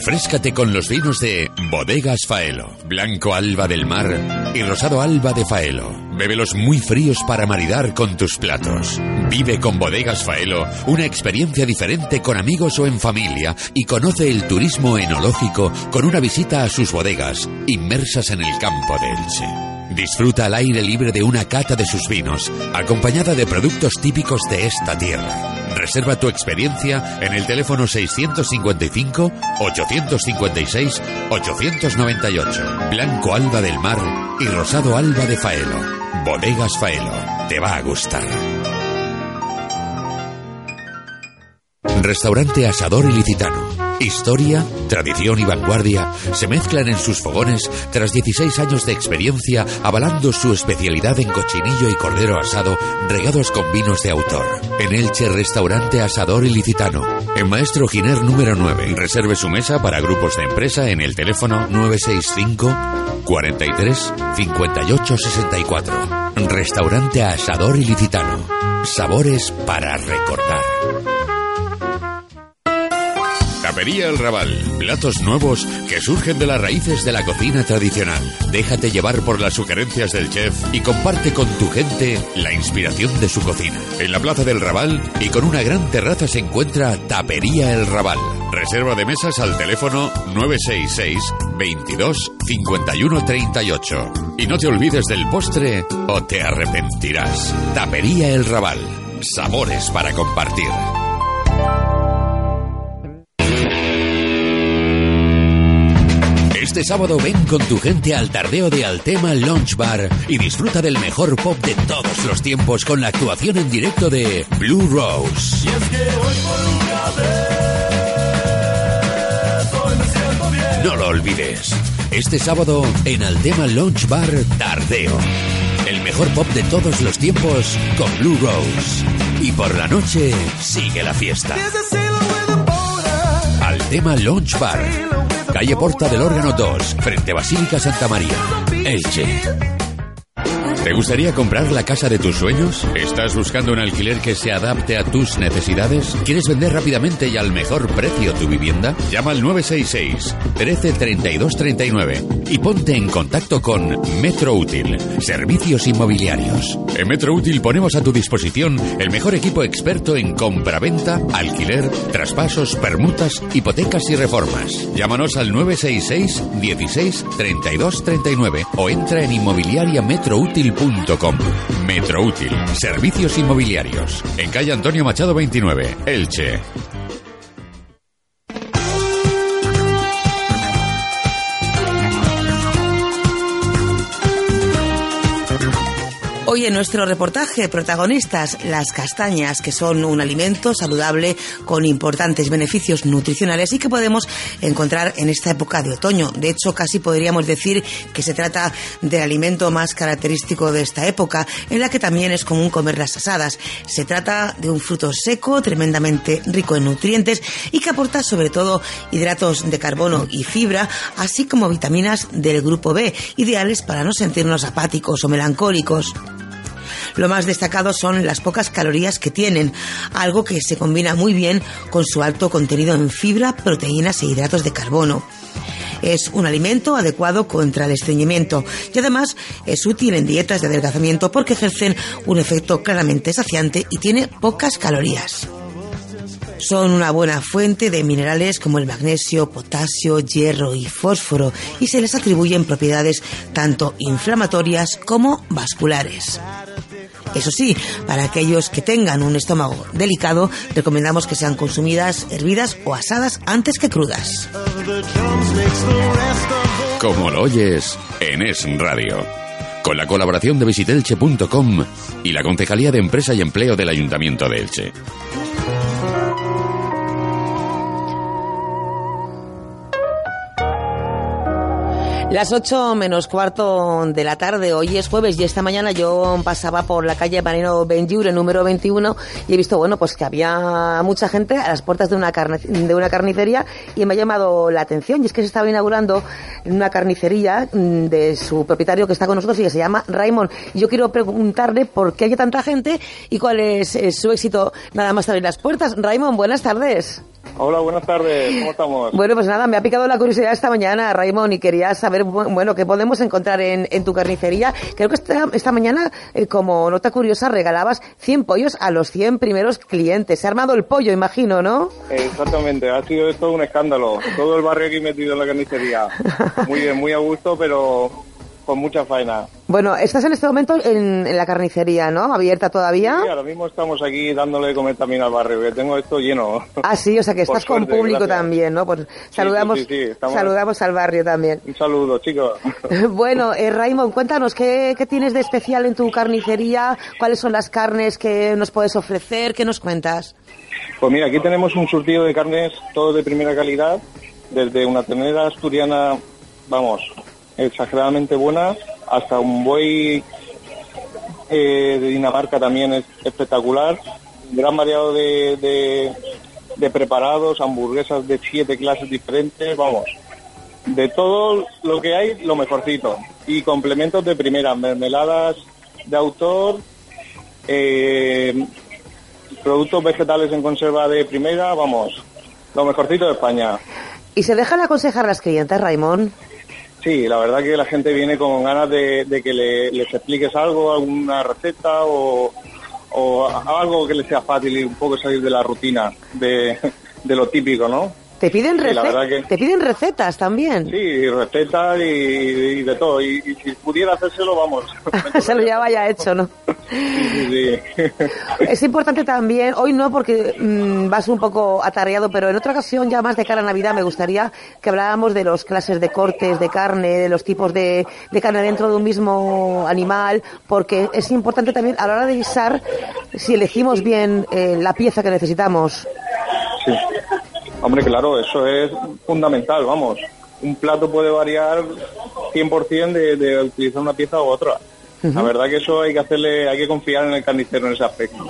Refrescate con los vinos de Bodegas Faelo, Blanco Alba del Mar y Rosado Alba de Faelo. Bébelos muy fríos para maridar con tus platos. Vive con Bodegas Faelo una experiencia diferente con amigos o en familia y conoce el turismo enológico con una visita a sus bodegas inmersas en el campo de Elche. Disfruta al aire libre de una cata de sus vinos, acompañada de productos típicos de esta tierra. Reserva tu experiencia en el teléfono 655 856 898. Blanco Alba del Mar y Rosado Alba de Faelo. Bodegas Faelo. Te va a gustar. Restaurante Asador Ilicitano. Historia, tradición y vanguardia se mezclan en sus fogones tras 16 años de experiencia avalando su especialidad en cochinillo y cordero asado regados con vinos de autor. En Elche Restaurante Asador Ilicitano. En Maestro Giner número 9. Reserve su mesa para grupos de empresa en el teléfono 965 43 58 64. Restaurante Asador Ilicitano. Sabores para recordar. Tapería El Raval. Platos nuevos que surgen de las raíces de la cocina tradicional. Déjate llevar por las sugerencias del chef y comparte con tu gente la inspiración de su cocina. En la Plaza del Raval y con una gran terraza se encuentra Tapería El Raval. Reserva de mesas al teléfono 966 22 51 38. Y no te olvides del postre o te arrepentirás. Tapería El Raval. Sabores para compartir. Este sábado ven con tu gente al tardeo de Altema Lounge Bar y disfruta del mejor pop de todos los tiempos con la actuación en directo de Blue Rose. No lo olvides. Este sábado en Altema Lounge Bar Tardeo. El mejor pop de todos los tiempos con Blue Rose. Y por la noche sigue la fiesta. Altema Lounge Bar. Calle Porta del Órgano 2, frente a Basílica Santa María. Elche. ¿Te gustaría comprar la casa de tus sueños? ¿Estás buscando un alquiler que se adapte a tus necesidades? ¿Quieres vender rápidamente y al mejor precio tu vivienda? Llama al 966 13 32 39 y ponte en contacto con Metro Útil, servicios inmobiliarios. En Metro Útil ponemos a tu disposición el mejor equipo experto en compra-venta, alquiler, traspasos, permutas, hipotecas y reformas. Llámanos al 966 16 32 39 o entra en inmobiliariametroútil.com. Metro Útil, servicios inmobiliarios. En calle Antonio Machado 29, Elche. Hoy en nuestro reportaje, protagonistas, las castañas, que son un alimento saludable con importantes beneficios nutricionales y que podemos encontrar en esta época de otoño. De hecho, casi podríamos decir que se trata del alimento más característico de esta época, en la que también es común comer las asadas. Se trata de un fruto seco, tremendamente rico en nutrientes y que aporta sobre todo hidratos de carbono y fibra, así como vitaminas del grupo B, ideales para no sentirnos apáticos o melancólicos. Lo más destacado son las pocas calorías que tienen, algo que se combina muy bien con su alto contenido en fibra, proteínas e hidratos de carbono. Es un alimento adecuado contra el estreñimiento y además es útil en dietas de adelgazamiento porque ejercen un efecto claramente saciante y tiene pocas calorías. Son una buena fuente de minerales como el magnesio, potasio, hierro y fósforo y se les atribuyen propiedades tanto inflamatorias como vasculares. Eso sí, para aquellos que tengan un estómago delicado, recomendamos que sean consumidas hervidas o asadas antes que crudas. Como lo oyes en Es Radio. Con la colaboración de visitelche.com y la Concejalía de Empresa y Empleo del Ayuntamiento de Elche. Las 8 menos cuarto de la tarde, hoy es jueves y esta mañana yo pasaba por la calle Marino Benjure, número 21, y he visto, bueno, pues que había mucha gente a las puertas de una, carne, de una carnicería y me ha llamado la atención. Y es que se estaba inaugurando una carnicería mm, de su propietario que está con nosotros y que se llama Raymond. Y yo quiero preguntarle por qué hay tanta gente y cuál es, es su éxito nada más abrir las puertas. Raymond, buenas tardes. Hola, buenas tardes. ¿Cómo estamos? Bueno, pues nada, me ha picado la curiosidad esta mañana, Raymond, y quería saber, bueno, qué podemos encontrar en, en tu carnicería. Creo que esta, esta mañana, eh, como nota curiosa, regalabas 100 pollos a los 100 primeros clientes. Se ha armado el pollo, imagino, ¿no? Exactamente, ha sido esto un escándalo. Todo el barrio aquí metido en la carnicería. Muy bien, muy a gusto, pero con mucha faena. Bueno, estás en este momento en, en la carnicería, ¿no? ¿Abierta todavía? Sí, ahora mismo estamos aquí dándole de comer también al barrio, que tengo esto lleno. Ah, sí, o sea que estás con público gracias. también, ¿no? Pues saludamos, sí, sí, estamos- saludamos al barrio también. Un saludo, chicos. Bueno, eh, Raymond, cuéntanos, ¿qué, ¿qué tienes de especial en tu carnicería? ¿Cuáles son las carnes que nos puedes ofrecer? ¿Qué nos cuentas? Pues mira, aquí tenemos un surtido de carnes, todo de primera calidad, desde una ternera asturiana, vamos, exageradamente buena, hasta un buey eh, de Dinamarca también es espectacular, gran variado de, de, preparados, hamburguesas de siete clases diferentes, vamos, de todo lo que hay, lo mejorcito. Y complementos de primera, mermeladas de autor, eh, productos vegetales en conserva de primera, vamos, lo mejorcito de España. ¿Y se dejan aconsejar las clientes, Raymond? Sí, la verdad que la gente viene con ganas de, que le- les expliques algo, alguna receta o, o algo que les sea fácil y un poco salir de la rutina, de, de lo típico, ¿no? ¿Te piden, Sí, la rece- verdad que- ¿Te piden recetas también? Sí, recetas y, y de todo. Y, y si pudiera hacérselo, vamos. Se lo lleva ya hecho, ¿no? Sí, sí, sí. Es importante también, hoy no porque mm, vas un poco atareado, pero en otra ocasión, ya más de cara a Navidad, me gustaría que habláramos de las clases de cortes de carne, de los tipos de, de carne dentro de un mismo animal, porque es importante también a la hora de guisar si elegimos bien eh, la pieza que necesitamos. Sí. Hombre, claro, eso es fundamental, vamos. Un plato puede variar 100% de, de utilizar una pieza u otra. La verdad que eso hay que hacerle, hay que confiar en el carnicero en ese aspecto.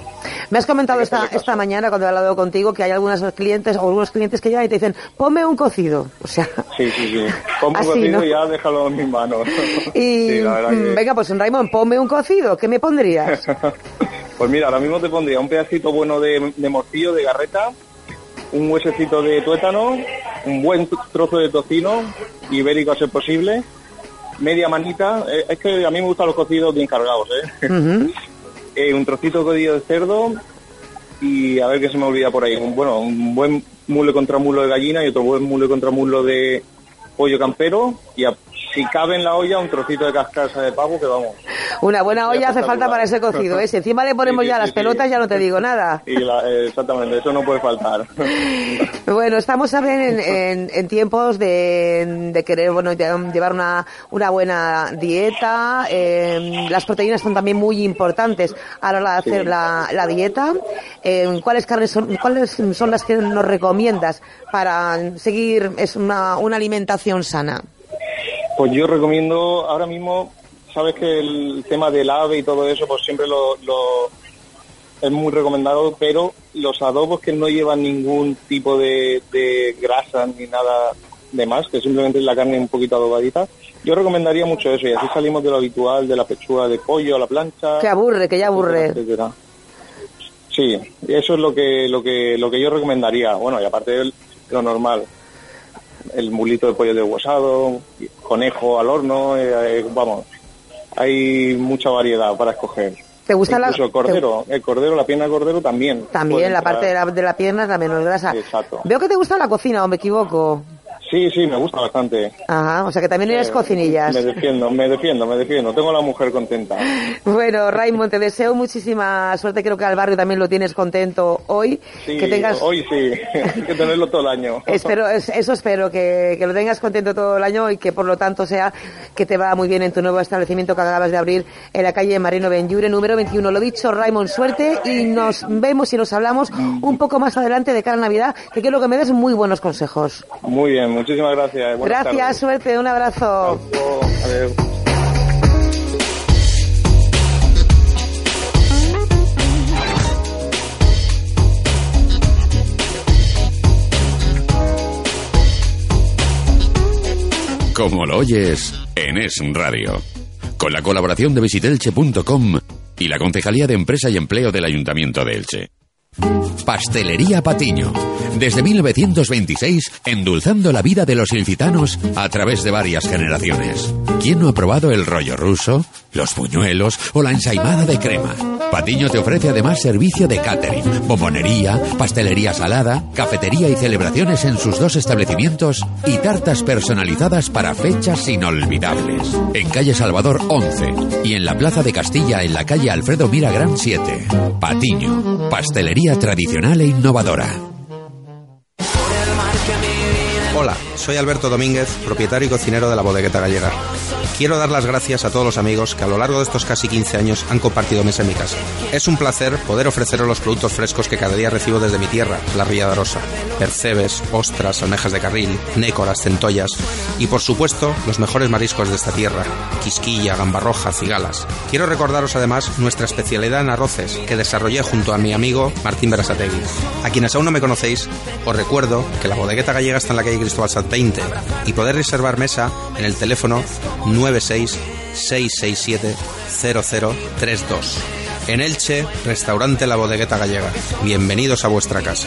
Me has comentado esta, esta mañana cuando he hablado contigo que hay algunos clientes o algunos clientes que llegan y te dicen, ponme un cocido. O sea, Sí, sí, sí. Como Así, cocido ¿no? y ya déjalo en mis manos. y Sí, mm, que- venga, pues Raymond, ponme un cocido. ¿Qué me pondrías? Pues mira, ahora mismo te pondría un pedacito bueno de, de morcillo, de garreta, un huesecito de tuétano, un buen trozo de tocino, ibérico a ser posible, media manita, eh, es que a mí me gustan los cocidos bien cargados, ¿eh? Eh, un trocito cocido de cerdo y a ver qué se me olvida por ahí, un, bueno, un buen mule contra muslo de gallina y otro buen mule contra muslo de pollo campero y a- si cabe en la olla un trocito de cascarsa de pavo que vamos. Una buena olla hace falta para ese cocido, ¿eh? Si encima le ponemos Sí, ya sí, las sí. pelotas, ya no te digo nada. Y la- eh, exactamente, eso no puede faltar. Bueno, estamos en, en- en tiempos de, de querer bueno, lle- llevar una, una buena dieta. eh, las proteínas son también muy importantes a la hora de hacer la, la dieta. Eh, ¿Cuáles carnes son, cuáles son las que nos recomiendas para seguir es una, una alimentación sana? Pues yo recomiendo ahora mismo, sabes que el tema del ave y todo eso, pues siempre lo, lo- es muy recomendado, pero los adobos que no llevan ningún tipo de, de grasa ni nada de más, que simplemente es la carne un poquito adobadita, yo recomendaría mucho eso y así salimos de lo habitual, de la pechuga de pollo a la plancha. Que aburre, que ya aburre. etcétera. Sí, eso es lo que, lo que, lo que yo recomendaría. Bueno, y aparte de lo normal, el mulito de pollo deshuesado, conejo al horno, eh, eh, vamos, hay mucha variedad para escoger. ¿Te gusta la- Incluso el cordero, el cordero, la pierna de cordero también. También la entrar. parte de la, de la pierna es la menos grasa. Exacto. Veo que te gusta la cocina, o me equivoco. Sí, sí, me gusta bastante. Ajá, o sea que también eres Eh, cocinillas. Me defiendo, me defiendo, me defiendo. Tengo a la mujer contenta. Bueno, Raymond, te deseo muchísima suerte. Creo que al barrio también lo tienes contento hoy. Sí, que tengas. hoy sí. Hay que tenerlo todo el año. Espero, es- eso espero, que, que lo tengas contento todo el año y que por lo tanto sea que te va muy bien en tu nuevo establecimiento que acabas de abrir en la calle Marino Benjure, número 21. Lo dicho, Raymond, suerte y nos vemos y nos hablamos un poco más adelante de cara a Navidad, que quiero que me des muy buenos consejos. Muy bien, muchísimas gracias. Buenas Gracias, tardes. suerte, un abrazo. Adiós. Como lo oyes, en Es Radio. Con la colaboración de visitelche.com y la Concejalía de Empresa y Empleo del Ayuntamiento de Elche. Pastelería Patiño. Desde 1926, endulzando la vida de los ilicitanos a través de varias generaciones. ¿Quién no ha probado el rollo ruso, los buñuelos o la ensaimada de crema? Patiño te ofrece además servicio de catering, bombonería, pastelería salada, cafetería y celebraciones en sus dos establecimientos y tartas personalizadas para fechas inolvidables. En calle Salvador 11 y en la Plaza de Castilla en la calle Alfredo Mira Gran 7. Patiño, pastelería tradicional e innovadora. Hola, soy Alberto Domínguez, propietario y cocinero de la bodegueta gallega. Quiero dar las gracias a todos los amigos que a lo largo de estos casi 15 años han compartido mesa en mi casa. Es un placer poder ofreceros los productos frescos que cada día recibo desde mi tierra, la Ría de Arosa. Percebes, ostras, almejas de carril, nécoras, centollas y por supuesto los mejores mariscos de esta tierra, quisquilla, gamba roja, cigalas. Quiero recordaros además nuestra especialidad en arroces que desarrollé junto a mi amigo Martín Berasategui. A quienes aún no me conocéis, os recuerdo que la bodegueta gallega está en la calle Cristóbal Sat 20 y podéis reservar mesa en el teléfono 96-667-0032. En Elche, restaurante La Bodegueta Gallega. Bienvenidos a vuestra casa.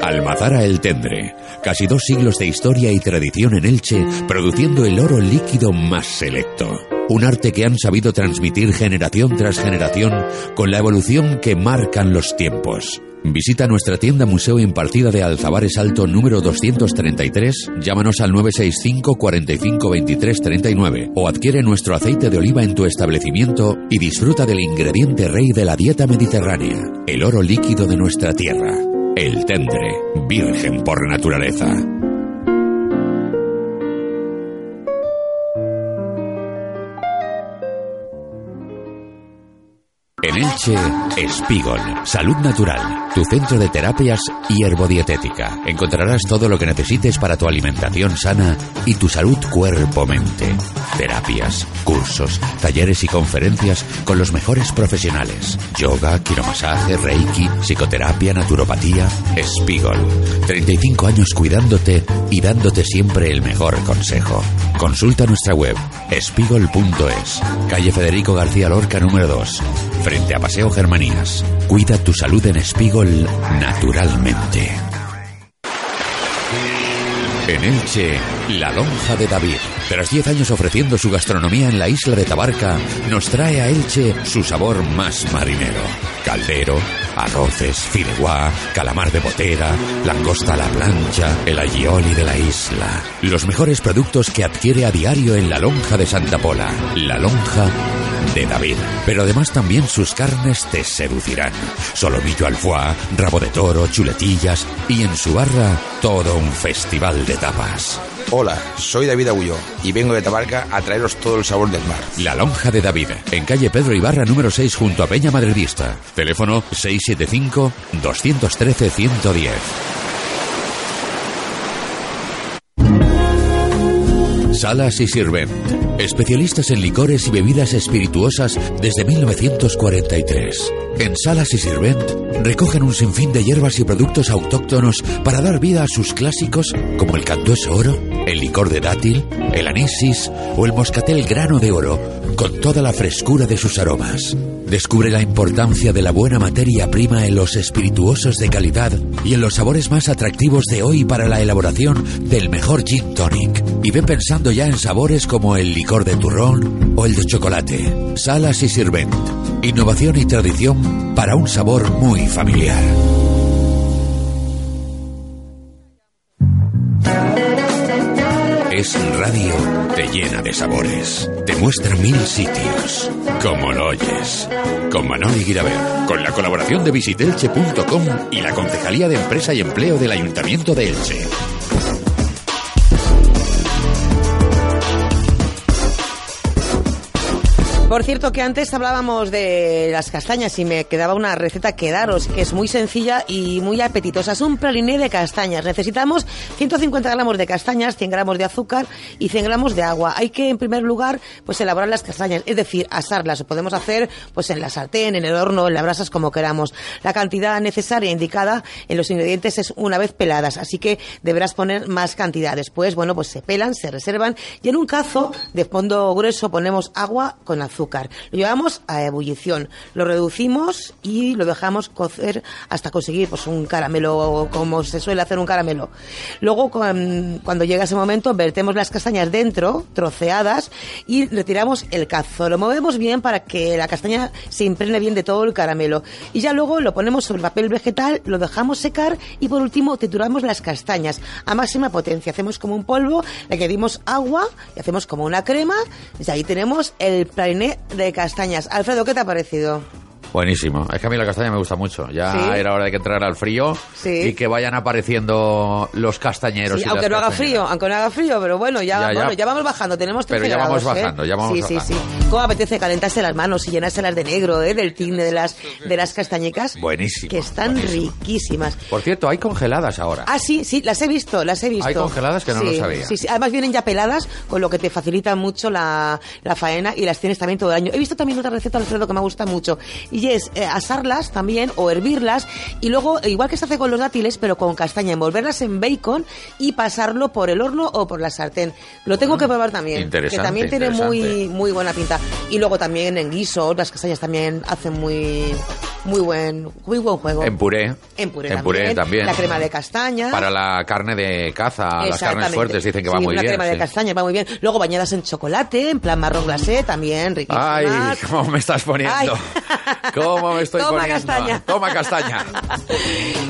Almazara El Tendre. Casi dos siglos de historia y tradición en Elche, produciendo el oro líquido más selecto. Un arte que han sabido transmitir generación tras generación con la evolución que marcan los tiempos. Visita nuestra tienda Museo Impartida de Alzabares Alto número 233, llámanos al 965 45 23 39 o adquiere nuestro aceite de oliva en tu establecimiento y disfruta del ingrediente rey de la dieta mediterránea, el oro líquido de nuestra tierra. El Tendre, virgen por naturaleza. En Elche, Espigol, Salud Natural, tu centro de terapias y herbodietética. Encontrarás todo lo que necesites para tu alimentación sana y tu salud cuerpo-mente. Terapias, cursos, talleres y conferencias con los mejores profesionales. Yoga, quiromasaje, reiki, psicoterapia, naturopatía. Espigol. 35 años cuidándote y dándote siempre el mejor consejo. Consulta nuestra web, espigol.es. Calle Federico García Lorca número 2. Frente a Paseo Germanías. Cuida tu salud en Espigol naturalmente. En Elche, la lonja de David. Tras 10 años ofreciendo su gastronomía en la isla de Tabarca, nos trae a Elche su sabor más marinero. Caldero, arroces, fideuá, calamar de botera, langosta a la plancha, el agioli de la isla. Los mejores productos que adquiere a diario en la lonja de Santa Pola. La lonja de David. Pero además también sus carnes te seducirán. Solomillo al foie, rabo de toro, chuletillas y en su barra todo un festival de tapas. Hola, soy David Agulló y vengo de Tabarca a traeros todo el sabor del mar. La Lonja de David, en calle Pedro Ibarra número 6 junto a Peña Madridista. Teléfono 675-213-110. Salas y Sirvent. Especialistas en licores y bebidas espirituosas desde 1943. En Salas y Sirvent recogen un sinfín de hierbas y productos autóctonos para dar vida a sus clásicos como el cantueso oro, el licor de dátil, el anisis o el moscatel grano de oro, con toda la frescura de sus aromas. Descubre la importancia de la buena materia prima en los espirituosos de calidad y en los sabores más atractivos de hoy para la elaboración del mejor gin tonic. Y ve pensando ya en sabores como el licor de turrón o el de chocolate. Salas y Sirvent. Innovación y tradición para un sabor muy familiar. Es Radio te llena de sabores. Te muestra mil sitios. Como lo oyes. Con Manoli Guiraber. Con la colaboración de visitelche.com y la Concejalía de Empresa y Empleo del Ayuntamiento de Elche. Por cierto que antes hablábamos de las castañas y me quedaba una receta que daros, que es muy sencilla y muy apetitosa. Es un praliné de castañas. Necesitamos 150 gramos de castañas, 100 gramos de azúcar y 100 gramos de agua. Hay que, en primer lugar, pues elaborar las castañas, es decir, asarlas. Lo podemos hacer pues en la sartén, en el horno, en las brasas, como queramos. La cantidad necesaria indicada en los ingredientes es una vez peladas, así que deberás poner más cantidad. Después, bueno, pues se pelan, se reservan y en un cazo de fondo grueso ponemos agua con azúcar Lo llevamos a ebullición, lo reducimos y lo dejamos cocer hasta conseguir pues un caramelo, como se suele hacer un caramelo. Luego, cuando llega ese momento, vertemos las castañas dentro, troceadas, y retiramos el cazo. Lo movemos bien para que la castaña se impregne bien de todo el caramelo. Y ya luego lo ponemos sobre papel vegetal, lo dejamos secar y por último trituramos las castañas a máxima potencia. Hacemos como un polvo, le añadimos agua y hacemos como una crema y ahí tenemos el de castañas. Alfredo, ¿qué te ha parecido? Buenísimo. Es que a mí la castaña me gusta mucho. Ya era hora de que entrara al frío y que vayan apareciendo los castañeros. Sí, aunque no haga frío, aunque no haga frío, pero bueno, ya, ya. vamos bajando. Tenemos 13 Pero ya vamos ¿eh? bajando, ya vamos sí, Sí, sí, ¿Cómo apetece calentarse las manos y llenárselas de negro, eh? del tinte de las, de las castañecas? Buenísimo. Que están riquísimas. Por cierto, hay congeladas ahora. Ah, sí, sí, las he visto, las he visto. Hay congeladas que no lo sabía. Sí, sí. Además vienen ya peladas, con lo que te facilita mucho la, la faena y las tienes también todo el año. He visto también otra receta, Alfredo, que me gusta mucho. Y es eh, asar también o hervirlas y luego, igual que se hace con los dátiles, pero con castaña, envolverlas en bacon y pasarlo por el horno o por la sartén. Lo tengo que probar también, que también tiene muy muy buena pinta. Y luego también en guiso, las castañas también hacen muy muy buen muy buen juego. En puré. En puré, en puré también. La crema de castaña. Para la carne de caza, las carnes fuertes dicen que va muy bien. La crema de castaña va muy bien. Luego bañadas en chocolate, en plan marrón glacé, también riquísimas. Ay, cómo me estás poniendo. ¿Cómo me estoy Toma castaña. Toma castaña.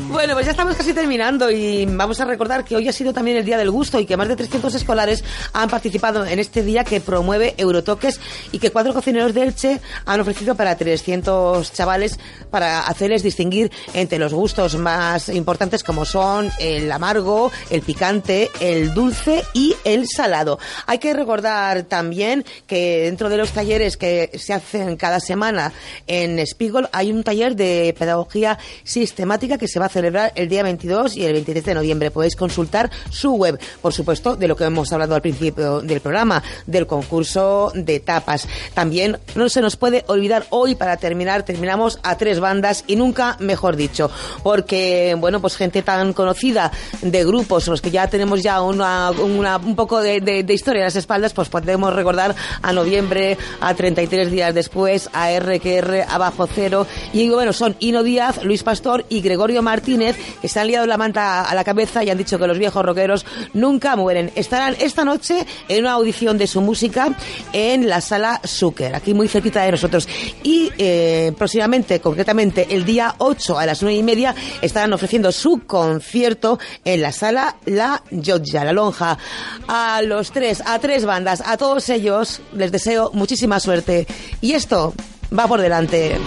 bueno, pues ya estamos casi terminando y vamos a recordar que hoy ha sido también el Día del Gusto y que más de 300 escolares han participado en este día que promueve Eurotoques y que cuatro cocineros de Elche han ofrecido para 300 chavales para hacerles distinguir entre los gustos más importantes como son el amargo, el picante, el dulce y el salado. Hay que recordar también que dentro de los talleres que se hacen cada semana en Spiegel hay un taller de pedagogía sistemática que se va a celebrar el día 22 y el 23 de noviembre. Podéis consultar su web, por supuesto, de lo que hemos hablado al principio del programa, del concurso de tapas. También no se nos puede olvidar hoy, para terminar, terminamos a tres bandas y nunca mejor dicho, porque, bueno, pues gente tan conocida de grupos, los que ya tenemos ya una, un poco de, de historia a las espaldas, pues podemos recordar a noviembre, a 33 días después, a RQR, a Bajo y bueno, son Hino Díaz, Luis Pastor y Gregorio Martínez, que se han liado la manta a la cabeza y han dicho que los viejos rockeros nunca mueren. Estarán esta noche en una audición de su música en la sala Zucker, aquí muy cerquita de nosotros. Y eh, próximamente, concretamente el día 8 a las 9 y media, estarán ofreciendo su concierto en la sala La Giorgia, la lonja. A los tres, a tres bandas, a todos ellos les deseo muchísima suerte. Y esto va por delante.